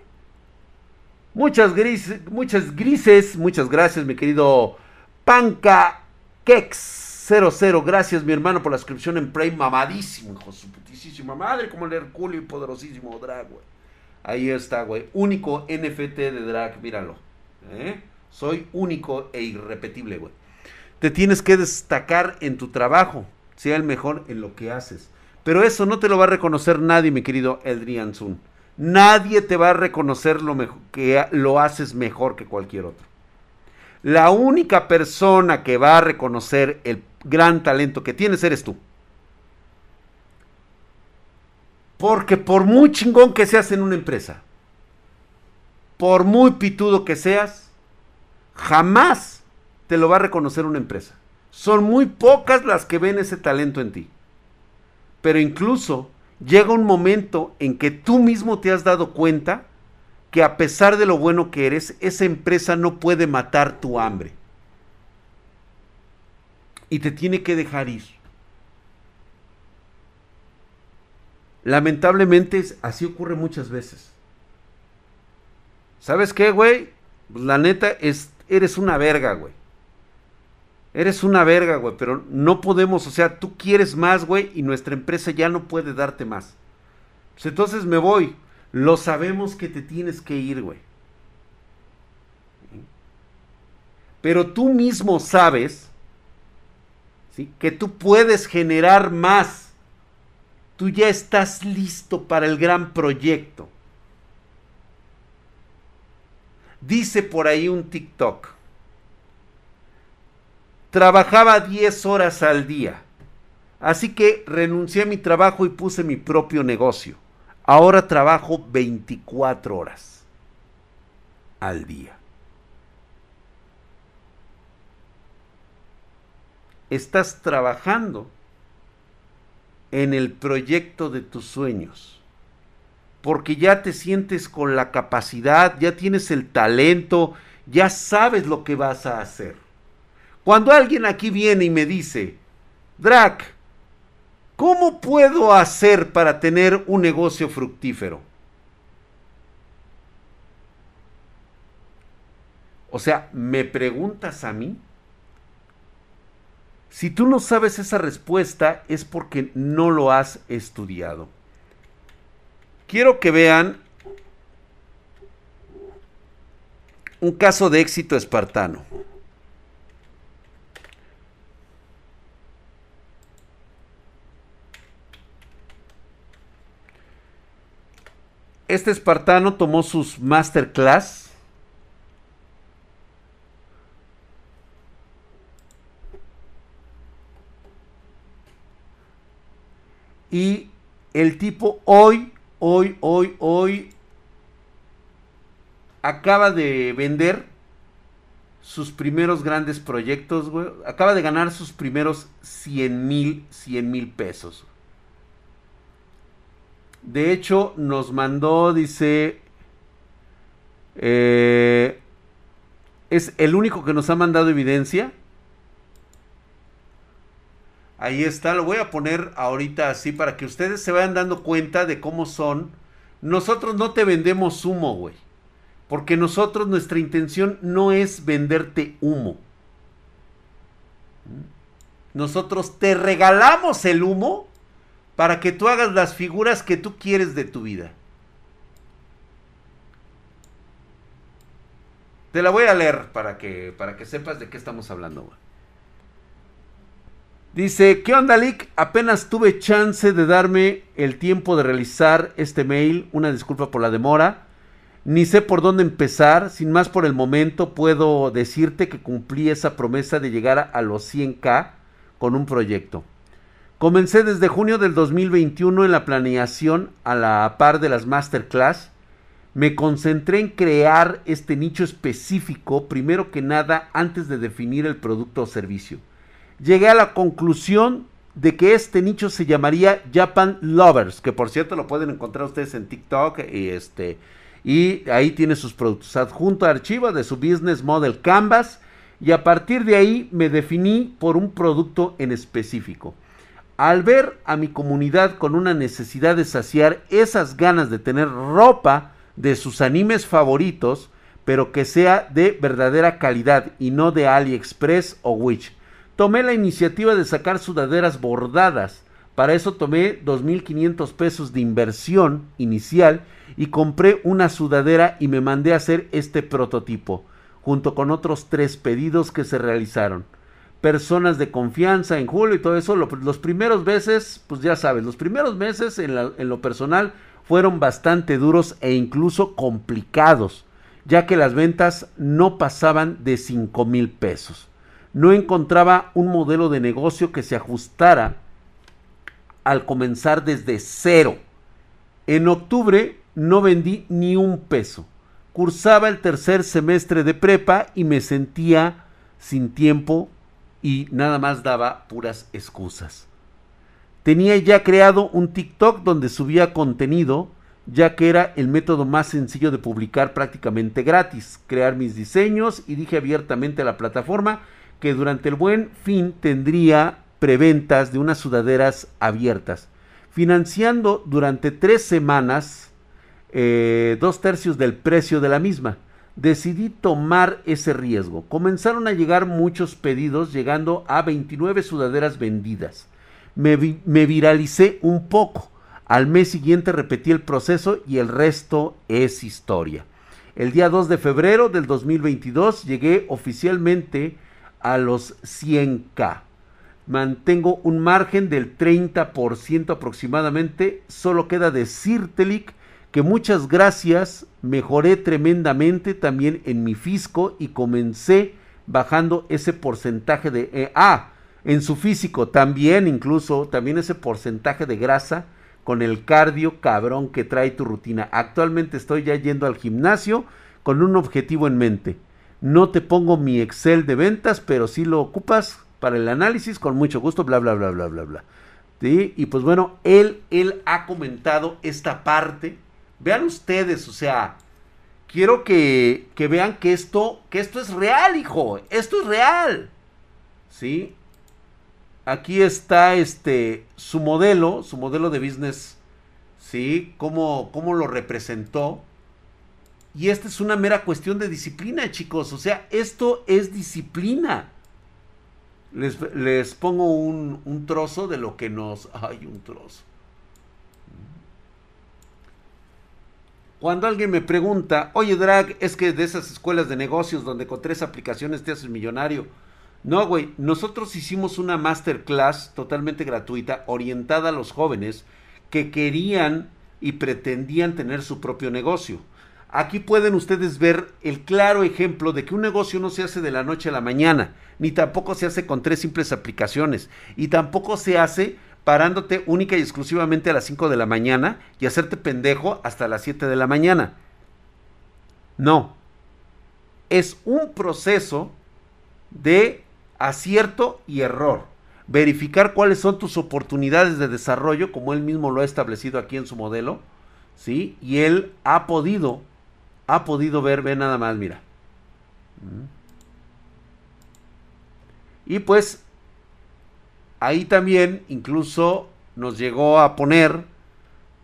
Muchas grises, muchas grises, muchas gracias, mi querido Panca Kex 00. Gracias, mi hermano, por la inscripción en Prime. Mamadísimo, hijo su putísima madre, como el Herculeo y poderosísimo drag, güey. Ahí está, güey. Único NFT de drag, míralo. ¿Eh? Soy único e irrepetible, güey. Te tienes que destacar en tu trabajo. Sea el mejor en lo que haces. Pero eso no te lo va a reconocer nadie, mi querido Eldrian Sun. Nadie te va a reconocer lo que lo haces mejor que cualquier otro. La única persona que va a reconocer el gran talento que tienes eres tú. Porque por muy chingón que seas en una empresa, por muy pitudo que seas, jamás te lo va a reconocer una empresa. Son muy pocas las que ven ese talento en ti. Pero incluso llega un momento en que tú mismo te has dado cuenta que a pesar de lo bueno que eres, esa empresa no puede matar tu hambre. Y te tiene que dejar ir. Lamentablemente así ocurre muchas veces. ¿Sabes qué, güey? Pues la neta es, eres una verga, güey. Eres una verga, güey, pero no podemos, o sea, tú quieres más, güey, y nuestra empresa ya no puede darte más. Pues entonces me voy. Lo sabemos que te tienes que ir, güey. Pero tú mismo sabes ¿sí? que tú puedes generar más. Tú ya estás listo para el gran proyecto. Dice por ahí un TikTok. Trabajaba 10 horas al día. Así que renuncié a mi trabajo y puse mi propio negocio. Ahora trabajo 24 horas al día. Estás trabajando en el proyecto de tus sueños. Porque ya te sientes con la capacidad, ya tienes el talento, ya sabes lo que vas a hacer. Cuando alguien aquí viene y me dice, Drac, ¿cómo puedo hacer para tener un negocio fructífero? O sea, ¿me preguntas a mí? Si tú no sabes esa respuesta es porque no lo has estudiado. Quiero que vean un caso de éxito espartano. este espartano tomó sus masterclass. Y el tipo hoy, hoy, hoy, hoy acaba de vender sus primeros grandes proyectos, güey. Acaba de ganar sus primeros 100 mil, 100 mil pesos. De hecho, nos mandó, dice... Eh, es el único que nos ha mandado evidencia. Ahí está, lo voy a poner ahorita así para que ustedes se vayan dando cuenta de cómo son. Nosotros no te vendemos humo, güey. Porque nosotros, nuestra intención no es venderte humo. Nosotros te regalamos el humo para que tú hagas las figuras que tú quieres de tu vida. Te la voy a leer para que, para que sepas de qué estamos hablando. Dice, ¿qué onda, Lick? Apenas tuve chance de darme el tiempo de realizar este mail. Una disculpa por la demora. Ni sé por dónde empezar, sin más por el momento puedo decirte que cumplí esa promesa de llegar a los 100k con un proyecto. Comencé desde junio del 2021 en la planeación a la par de las masterclass. Me concentré en crear este nicho específico, primero que nada, antes de definir el producto o servicio. Llegué a la conclusión de que este nicho se llamaría Japan Lovers, que por cierto lo pueden encontrar ustedes en TikTok y este y ahí tiene sus productos. Adjunto archivo de su Business Model Canvas y a partir de ahí me definí por un producto en específico. Al ver a mi comunidad con una necesidad de saciar esas ganas de tener ropa de sus animes favoritos, pero que sea de verdadera calidad y no de AliExpress o Wish. Tomé la iniciativa de sacar sudaderas bordadas. Para eso tomé 2.500 pesos de inversión inicial y compré una sudadera y me mandé a hacer este prototipo, junto con otros tres pedidos que se realizaron. Personas de confianza en julio y todo eso, los primeros meses, pues ya sabes, los primeros meses en, lo personal fueron bastante duros e incluso complicados, ya que las ventas no pasaban de 5 mil pesos. No encontraba un modelo de negocio que se ajustara al comenzar desde cero. En octubre no vendí ni un peso. Cursaba el tercer semestre de prepa y me sentía sin tiempo y nada más daba puras excusas. Tenía ya creado un TikTok donde subía contenido, ya que era el método más sencillo de publicar prácticamente gratis, crear mis diseños y dije abiertamente a la plataforma que durante el buen fin tendría preventas de unas sudaderas abiertas, financiando durante tres semanas eh, dos tercios del precio de la misma. Decidí tomar ese riesgo. Comenzaron a llegar muchos pedidos, llegando a 29 sudaderas vendidas. Me, me viralicé un poco. Al mes siguiente repetí el proceso y el resto es historia. El día 2 de febrero del 2022 llegué oficialmente a los 100k. Mantengo un margen del 30% aproximadamente. Solo queda decirte, que muchas gracias, mejoré tremendamente también en mi fisco y comencé bajando ese porcentaje de... Eh, ah, en su físico también incluso, también ese porcentaje de grasa con el cardio cabrón que trae tu rutina. Actualmente estoy ya yendo al gimnasio con un objetivo en mente. No te pongo mi Excel de ventas, pero si lo ocupas para el análisis con mucho gusto, bla, bla, bla, bla, bla, bla. ¿Sí? Y pues bueno, él, él ha comentado esta parte Vean ustedes, o sea, quiero que, que, vean que esto, que esto es real, hijo. Esto es real. ¿Sí? Aquí está este, su modelo, su modelo de business. ¿Sí? Cómo, cómo lo representó. Y esta es una mera cuestión de disciplina, chicos. O sea, esto es disciplina. Les, les pongo un, un trozo de lo que nos... Ay, un trozo. Cuando alguien me pregunta, oye Drag, es que de esas escuelas de negocios donde con tres aplicaciones te haces millonario. No, güey, nosotros hicimos una masterclass totalmente gratuita orientada a los jóvenes que querían y pretendían tener su propio negocio. Aquí pueden ustedes ver el claro ejemplo de que un negocio no se hace de la noche a la mañana, ni tampoco se hace con tres simples aplicaciones, y tampoco se hace parándote única y exclusivamente a las 5 de la mañana y hacerte pendejo hasta las 7 de la mañana. No. Es un proceso de acierto y error. Verificar cuáles son tus oportunidades de desarrollo, como él mismo lo ha establecido aquí en su modelo, ¿sí? Y él ha podido ha podido ver, ve nada más, mira. Y pues ahí también incluso nos llegó a poner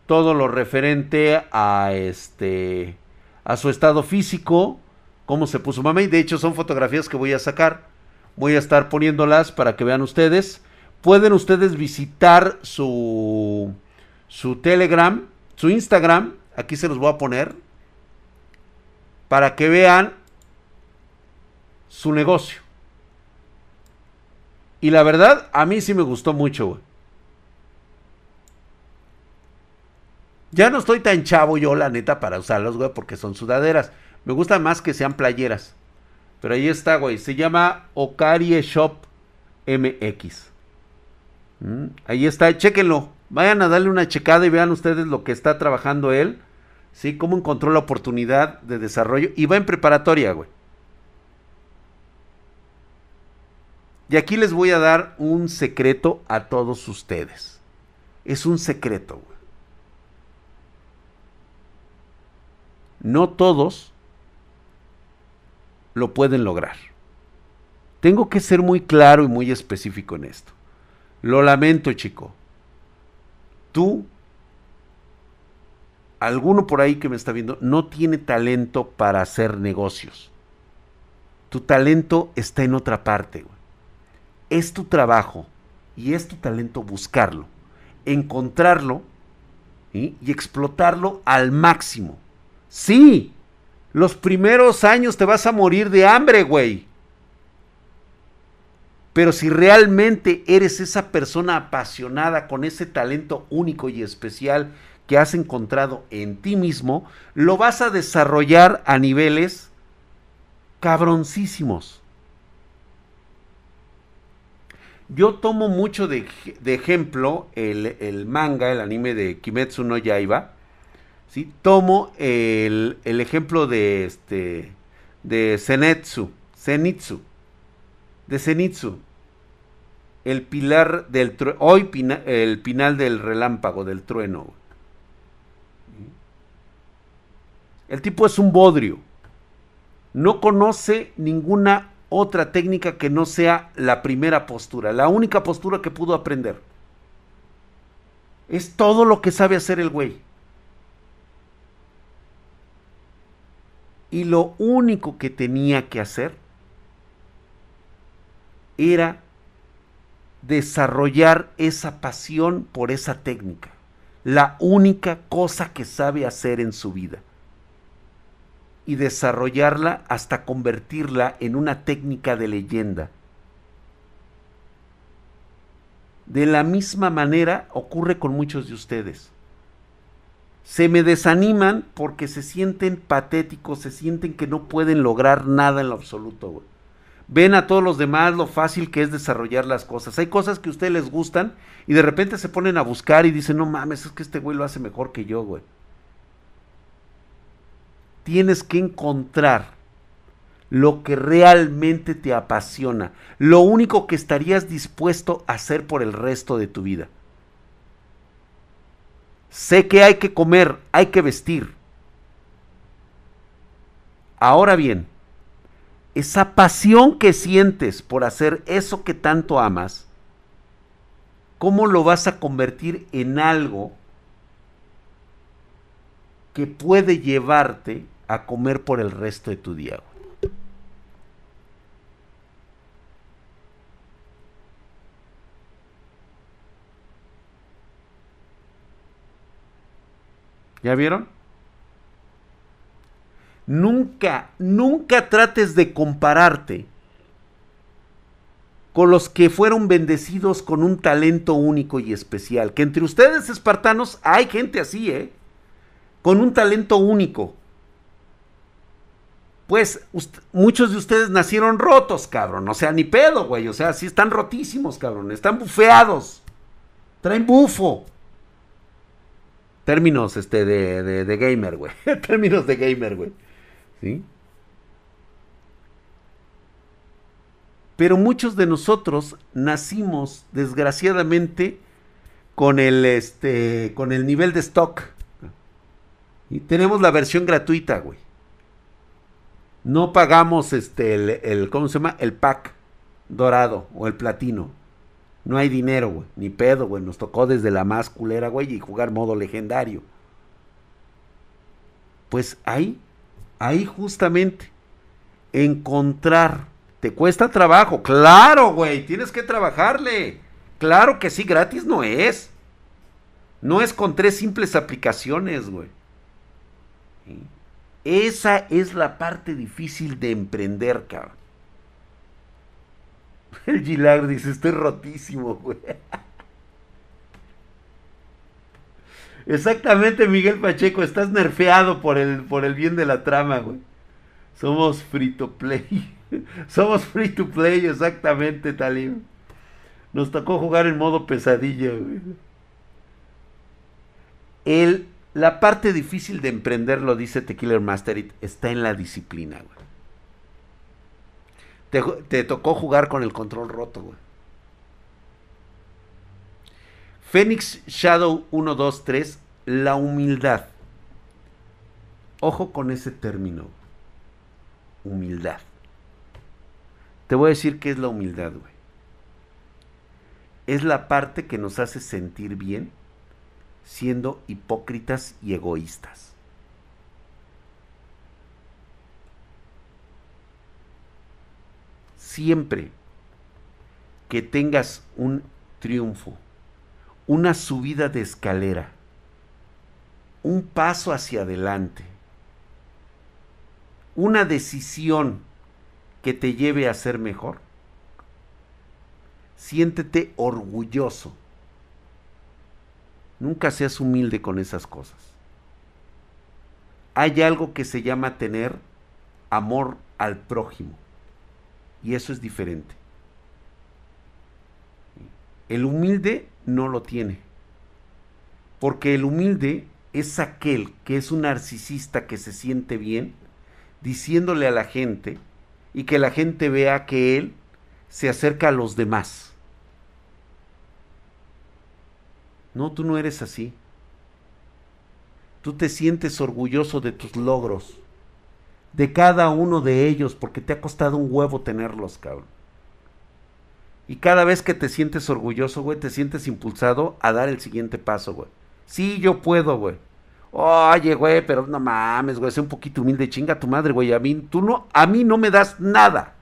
todo lo referente a este a su estado físico, cómo se puso mamá y de hecho son fotografías que voy a sacar. Voy a estar poniéndolas para que vean ustedes. Pueden ustedes visitar su su Telegram, su Instagram, aquí se los voy a poner para que vean su negocio. Y la verdad, a mí sí me gustó mucho, güey. Ya no estoy tan chavo yo, la neta, para usarlos, güey, porque son sudaderas. Me gusta más que sean playeras. Pero ahí está, güey. Se llama Ocarie Shop MX. Mm, ahí está, chéquenlo. Vayan a darle una checada y vean ustedes lo que está trabajando él. ¿Sí? Cómo encontró la oportunidad de desarrollo y va en preparatoria, güey. Y aquí les voy a dar un secreto a todos ustedes. Es un secreto, güey. No todos lo pueden lograr. Tengo que ser muy claro y muy específico en esto. Lo lamento, chico. Tú alguno por ahí que me está viendo no tiene talento para hacer negocios. Tu talento está en otra parte. Güey. Es tu trabajo y es tu talento buscarlo, encontrarlo y explotarlo al máximo. Sí, los primeros años te vas a morir de hambre, güey. Pero si realmente eres esa persona apasionada con ese talento único y especial que has encontrado en ti mismo, lo vas a desarrollar a niveles cabroncísimos. Yo tomo mucho de, ejemplo el, manga, el anime de Kimetsu no Yaiba. ¿sí? Tomo el, ejemplo de, este, de Zenitsu, Zenitsu, de Zenitsu. El pilar del hoy el pinal del relámpago, del trueno. El tipo es un bodrio. No conoce ninguna otra técnica que no sea la primera postura, la única postura que pudo aprender. Es todo lo que sabe hacer el güey. Y lo único que tenía que hacer era desarrollar esa pasión por esa técnica. La única cosa que sabe hacer en su vida y desarrollarla hasta convertirla en una técnica de leyenda. De la misma manera ocurre con muchos de ustedes. Se me desaniman porque se sienten patéticos, se sienten que no pueden lograr nada en lo absoluto. Ven a todos los demás lo fácil que es desarrollar las cosas. Hay cosas que a ustedes les gustan y de repente se ponen a buscar y dicen, no mames, es que este güey lo hace mejor que yo, güey tienes que encontrar lo que realmente te apasiona, lo único que estarías dispuesto a hacer por el resto de tu vida. Sé que hay que comer, hay que vestir. Ahora bien, esa pasión que sientes por hacer eso que tanto amas, ¿cómo lo vas a convertir en algo que puede llevarte a comer por el resto de tu día. ¿Ya vieron? Nunca, nunca trates de compararte con los que fueron bendecidos con un talento único y especial. Que entre ustedes espartanos hay gente así, ¿eh? con un talento único. Pues muchos de ustedes nacieron rotos, cabrón. O sea, ni pedo, güey. O sea, sí están rotísimos, cabrón. Están bufeados. Traen bufo. Términos este, de, de, de gamer, güey. Términos de gamer, güey. ¿Sí? Pero muchos de nosotros nacimos, desgraciadamente, con el, este, con el nivel de stock. Y tenemos la versión gratuita, güey. No pagamos este, el, ¿cómo se llama? El pack dorado o el platino. No hay dinero, güey. Ni pedo, güey. Nos tocó desde la más culera, güey, y jugar modo legendario. Pues ahí, ahí justamente, encontrar. Te cuesta trabajo. Claro, güey. Tienes que trabajarle. Claro que sí, gratis no es. No es con tres simples aplicaciones, güey. Esa es la parte difícil de emprender, cabrón. El Gilar dice, estoy rotísimo, güey. Exactamente, Miguel Pacheco, estás nerfeado por el, por el bien de la trama, güey. Somos free to play. Somos free to play, exactamente, Talim. Nos tocó jugar en modo pesadilla, güey. El, la parte difícil de emprender, lo dice Tequila Masterit, está en la disciplina, güey. Te, tocó jugar con el control roto, güey. Phoenix Shadow 1, 2, 3, la humildad. Ojo con ese término. Humildad. Te voy a decir qué es la humildad, güey. Es la parte que nos hace sentir bien siendo hipócritas y egoístas. siempre que tengas un triunfo, una subida de escalera, un paso hacia adelante, una decisión que te lleve a ser mejor, siéntete orgulloso. Nunca seas humilde con esas cosas. Hay algo que se llama tener amor al prójimo. Y eso es diferente. El humilde no lo tiene. Porque el humilde es aquel que es un narcisista que se siente bien diciéndole a la gente y que la gente vea que él se acerca a los demás. No, tú no eres así. Tú te sientes orgulloso de tus logros de cada uno de ellos porque te ha costado un huevo tenerlos, cabrón. Y cada vez que te sientes orgulloso, güey, te sientes impulsado a dar el siguiente paso, güey. Sí, yo puedo, güey. Oye, güey, pero no mames, güey, sé un poquito humilde, chinga tu madre, güey. A mí, tú no, a mí no me das nada.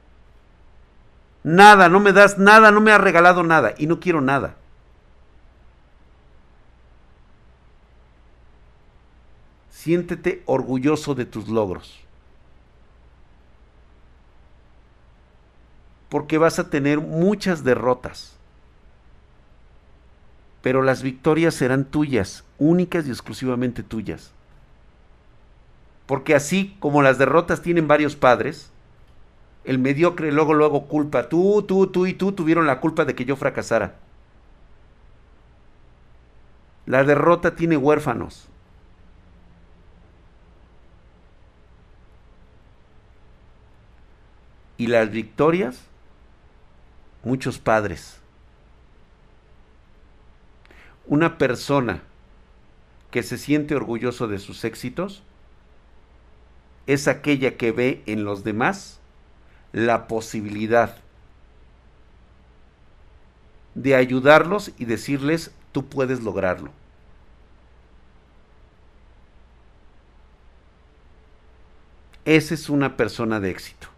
Nada, no me das nada, no me has regalado nada y no quiero nada. Siéntete orgulloso de tus logros. porque vas a tener muchas derrotas. Pero las victorias serán tuyas, únicas y exclusivamente tuyas. Porque así como las derrotas tienen varios padres, el mediocre luego luego culpa, tú, tú, tú y tú tuvieron la culpa de que yo fracasara. La derrota tiene huérfanos. Y las victorias muchos padres. Una persona que se siente orgulloso de sus éxitos es aquella que ve en los demás la posibilidad de ayudarlos y decirles, tú puedes lograrlo. Esa es una persona de éxito.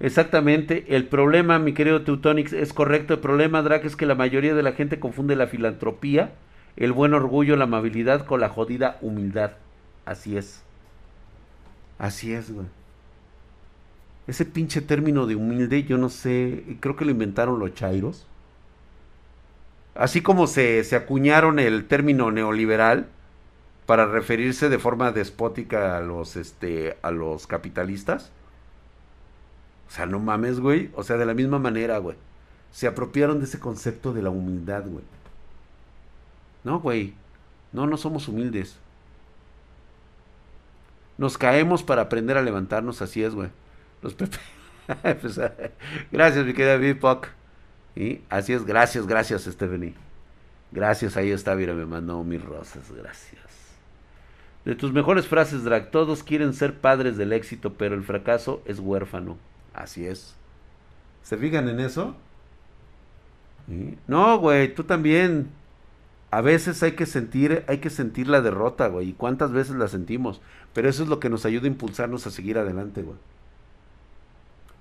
Exactamente, el problema, mi querido Teutonix, es correcto. El problema, Drake, es que la mayoría de la gente confunde la filantropía, el buen orgullo, la amabilidad con la jodida humildad. Así es. Así es, güey. Ese pinche término de humilde, yo no sé, creo que lo inventaron los chairos. Así como se, se acuñaron el término neoliberal para referirse de forma despótica a los, este, a los capitalistas. O sea, no mames, güey. O sea, de la misma manera, güey. Se apropiaron de ese concepto de la humildad, güey. No, güey. No, no somos humildes. Nos caemos para aprender a levantarnos, así es, güey. Los Pepe. Pues, gracias, mi querida Bipoc. Y así es, gracias, gracias, Stephanie. Gracias, ahí está, mira, me mandó mil rosas, gracias. De tus mejores frases, Drag, todos quieren ser padres del éxito, pero el fracaso es huérfano. Así es. ¿Se fijan en eso? No, güey, tú también. A veces hay que sentir, hay que sentir la derrota, güey. ¿Y cuántas veces la sentimos? Pero eso es lo que nos ayuda a impulsarnos a seguir adelante, güey.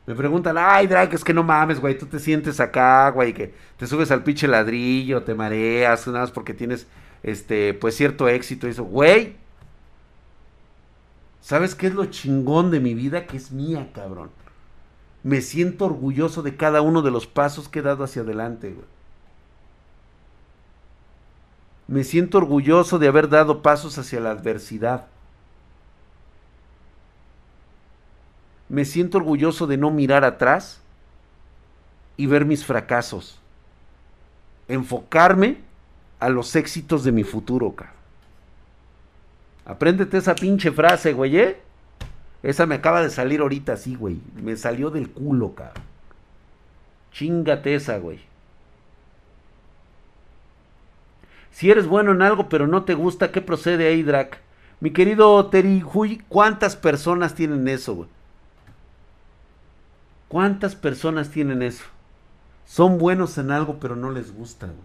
Me preguntan, ay, Drake, es que no mames, güey, tú te sientes acá, güey, que te subes al pinche ladrillo, te mareas, nada más porque tienes, este, pues cierto éxito y eso. Güey, ¿sabes qué es lo chingón de mi vida? Que es mía, cabrón. Me siento orgulloso de cada uno de los pasos que he dado hacia adelante. Me siento orgulloso de haber dado pasos hacia la adversidad. Me siento orgulloso de no mirar atrás y ver mis fracasos. Enfocarme a los éxitos de mi futuro, cabrón. Apréndete esa pinche frase, güey, ¿eh? Esa me acaba de salir ahorita así, güey. Me salió del culo, cabrón. Chingate esa, güey. Si eres bueno en algo pero no te gusta, ¿qué procede ahí, Drac? Mi querido Terry Huy, ¿cuántas personas tienen eso, güey? ¿Cuántas personas tienen eso? Son buenos en algo pero no les gusta, güey.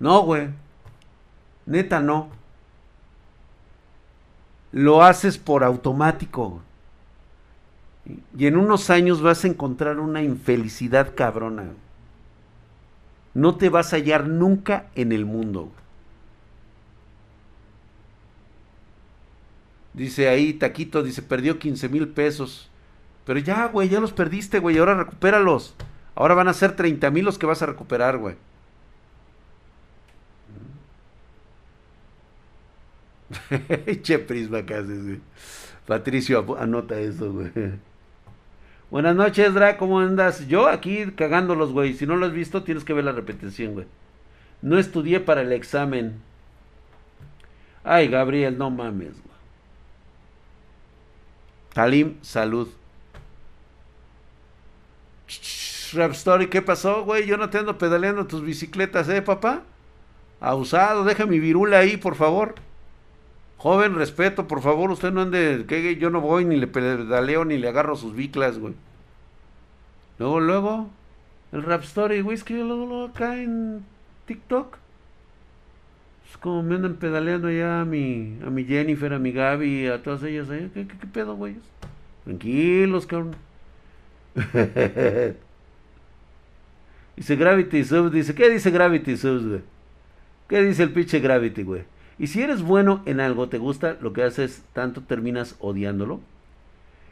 No, güey. Neta, no. Lo haces por automático. Y en unos años vas a encontrar una infelicidad cabrona. No te vas a hallar nunca en el mundo. Dice ahí, Taquito, dice, perdió 15 mil pesos. Pero ya, güey, ya los perdiste, güey, ahora recupéralos. Ahora van a ser 30 mil los que vas a recuperar, güey. che prisma que güey. Patricio, anota eso, güey. Buenas noches, Dra, ¿cómo andas? Yo aquí cagándolos, güey. Si no lo has visto, tienes que ver la repetición, güey. No estudié para el examen. Ay, Gabriel, no mames. Talim, salud. Rap Story, ¿qué pasó, güey? Yo no te ando pedaleando tus bicicletas, ¿eh, papá? Abusado, deja mi virula ahí, por favor. Joven, respeto, por favor, usted no ande, que yo no voy ni le pedaleo ni le agarro sus biclas, güey. Luego, luego, el Rap Story Whisky, luego, luego acá en TikTok. Es como me andan pedaleando allá a mi, a mi Jennifer, a mi Gaby, a todas ellas ¿Qué, qué, qué pedo, güey? Tranquilos, cabrón. dice Gravity Subs, dice, ¿qué dice Gravity Subs, güey? ¿Qué dice el pinche Gravity, güey? Y si eres bueno en algo, te gusta, lo que haces, tanto terminas odiándolo.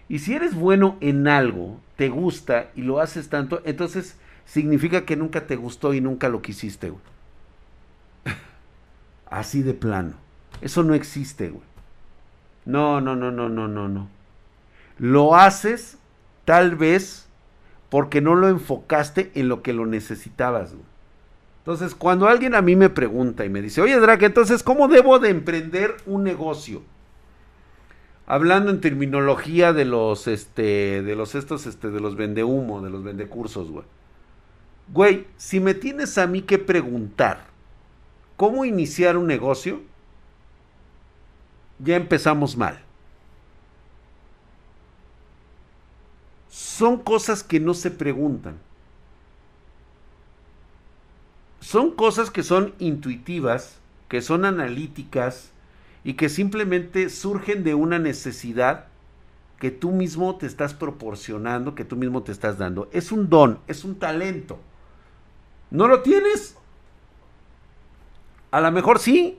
Y si eres bueno en algo, te gusta y lo haces tanto, entonces significa que nunca te gustó y nunca lo quisiste, güey. Así de plano. Eso no existe, güey. No, no, no, no, no, no, no. Lo haces tal vez porque no lo enfocaste en lo que lo necesitabas, güey. Entonces, cuando alguien a mí me pregunta y me dice, oye, Drake, entonces, ¿cómo debo de emprender un negocio? Hablando en terminología de los, este, de los estos, este, de los vendehumo, de los vendecursos, güey. Güey, si me tienes a mí que preguntar cómo iniciar un negocio, ya empezamos mal. Son cosas que no se preguntan son cosas que son intuitivas, que son analíticas y que simplemente surgen de una necesidad que tú mismo te estás proporcionando, que tú mismo te estás dando. Es un don, es un talento. ¿No lo tienes? A lo mejor sí.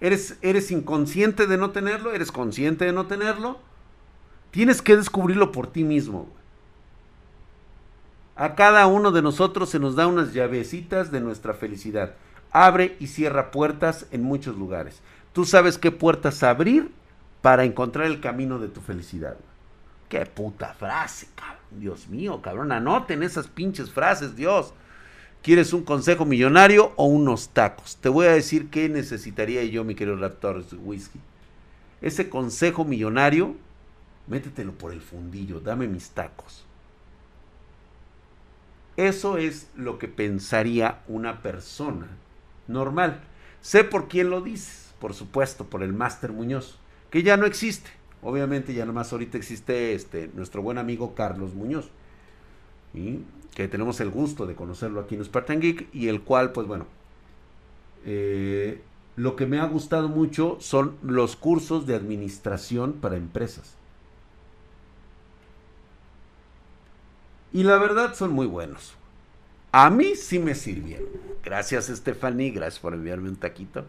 Eres, eres inconsciente de no tenerlo, eres consciente de no tenerlo. Tienes que descubrirlo por ti mismo. A cada uno de nosotros se nos da unas llavecitas de nuestra felicidad. Abre y cierra puertas en muchos lugares. Tú sabes qué puertas abrir para encontrar el camino de tu felicidad. Qué puta frase, cabrón. Dios mío, cabrón. Anoten esas pinches frases, Dios. ¿Quieres un consejo millonario o unos tacos? Te voy a decir qué necesitaría yo, mi querido Raptor Whisky. Ese consejo millonario, métetelo por el fundillo, dame mis tacos. Eso es lo que pensaría una persona normal. Sé por quién lo dices, por supuesto, por el Máster Muñoz, que ya no existe. Obviamente ya nomás ahorita existe este, nuestro buen amigo Carlos Muñoz, que tenemos el gusto de conocerlo aquí en Spartan Geek y el cual, pues bueno, eh, lo que me ha gustado mucho son los cursos de administración para empresas. Y la verdad son muy buenos. A mí sí me sirvieron. Gracias, Stephanie. Gracias por enviarme un taquito.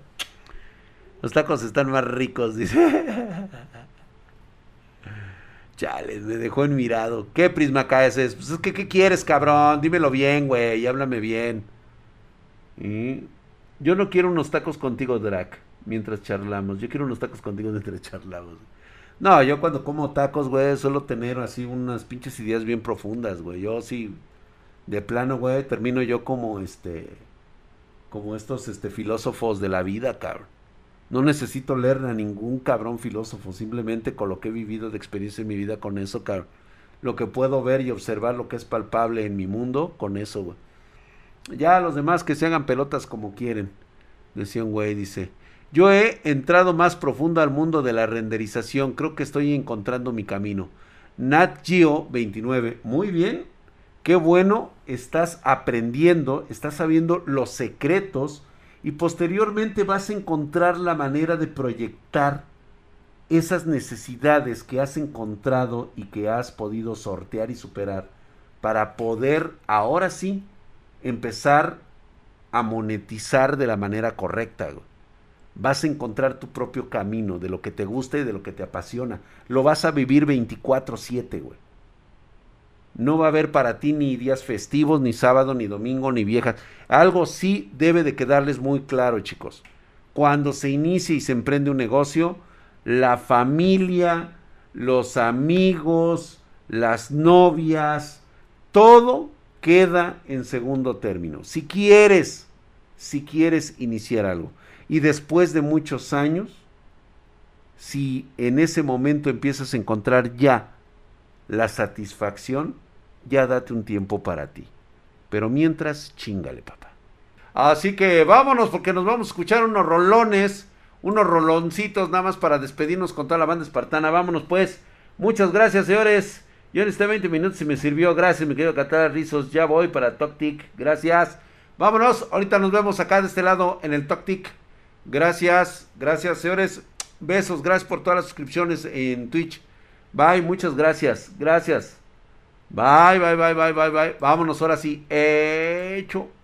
Los tacos están más ricos, dice. Chales, me dejó enmirado. ¿Qué prisma caes es? Pues es que, ¿qué quieres, cabrón? Dímelo bien, güey. Háblame bien. Yo no quiero unos tacos contigo, Drac, mientras charlamos. Yo quiero unos tacos contigo mientras charlamos. No, yo cuando como tacos, güey, suelo tener así unas pinches ideas bien profundas, güey. Yo sí, de plano, güey, termino yo como este, como estos este, filósofos de la vida, cabrón. No necesito leer a ningún cabrón filósofo, simplemente con lo que he vivido de experiencia en mi vida con eso, cabrón. Lo que puedo ver y observar, lo que es palpable en mi mundo, con eso, güey. Ya los demás que se hagan pelotas como quieren. Decía un güey, dice. Yo he entrado más profundo al mundo de la renderización. Creo que estoy encontrando mi camino. Nat Geo 29. Muy bien. Qué bueno. Estás aprendiendo. Estás sabiendo los secretos. Y posteriormente vas a encontrar la manera de proyectar esas necesidades que has encontrado y que has podido sortear y superar para poder ahora sí empezar a monetizar de la manera correcta vas a encontrar tu propio camino de lo que te gusta y de lo que te apasiona. Lo vas a vivir 24/7, güey. No va a haber para ti ni días festivos, ni sábado, ni domingo, ni viejas. Algo sí debe de quedarles muy claro, chicos. Cuando se inicia y se emprende un negocio, la familia, los amigos, las novias, todo queda en segundo término. Si quieres, si quieres iniciar algo y después de muchos años, si en ese momento empiezas a encontrar ya la satisfacción, ya date un tiempo para ti. Pero mientras, chingale, papá. Así que vámonos porque nos vamos a escuchar unos rolones, unos roloncitos nada más para despedirnos con toda la banda espartana. Vámonos pues. Muchas gracias, señores. Yo en este 20 minutos y me sirvió. Gracias, mi querido Catar Rizos. Ya voy para Toctic. Gracias. Vámonos. Ahorita nos vemos acá de este lado en el Toctic. Gracias, gracias, señores. Besos, gracias por todas las suscripciones en Twitch. Bye, muchas gracias, gracias. Bye, bye, bye, bye, bye, bye. Vámonos ahora sí. Hecho.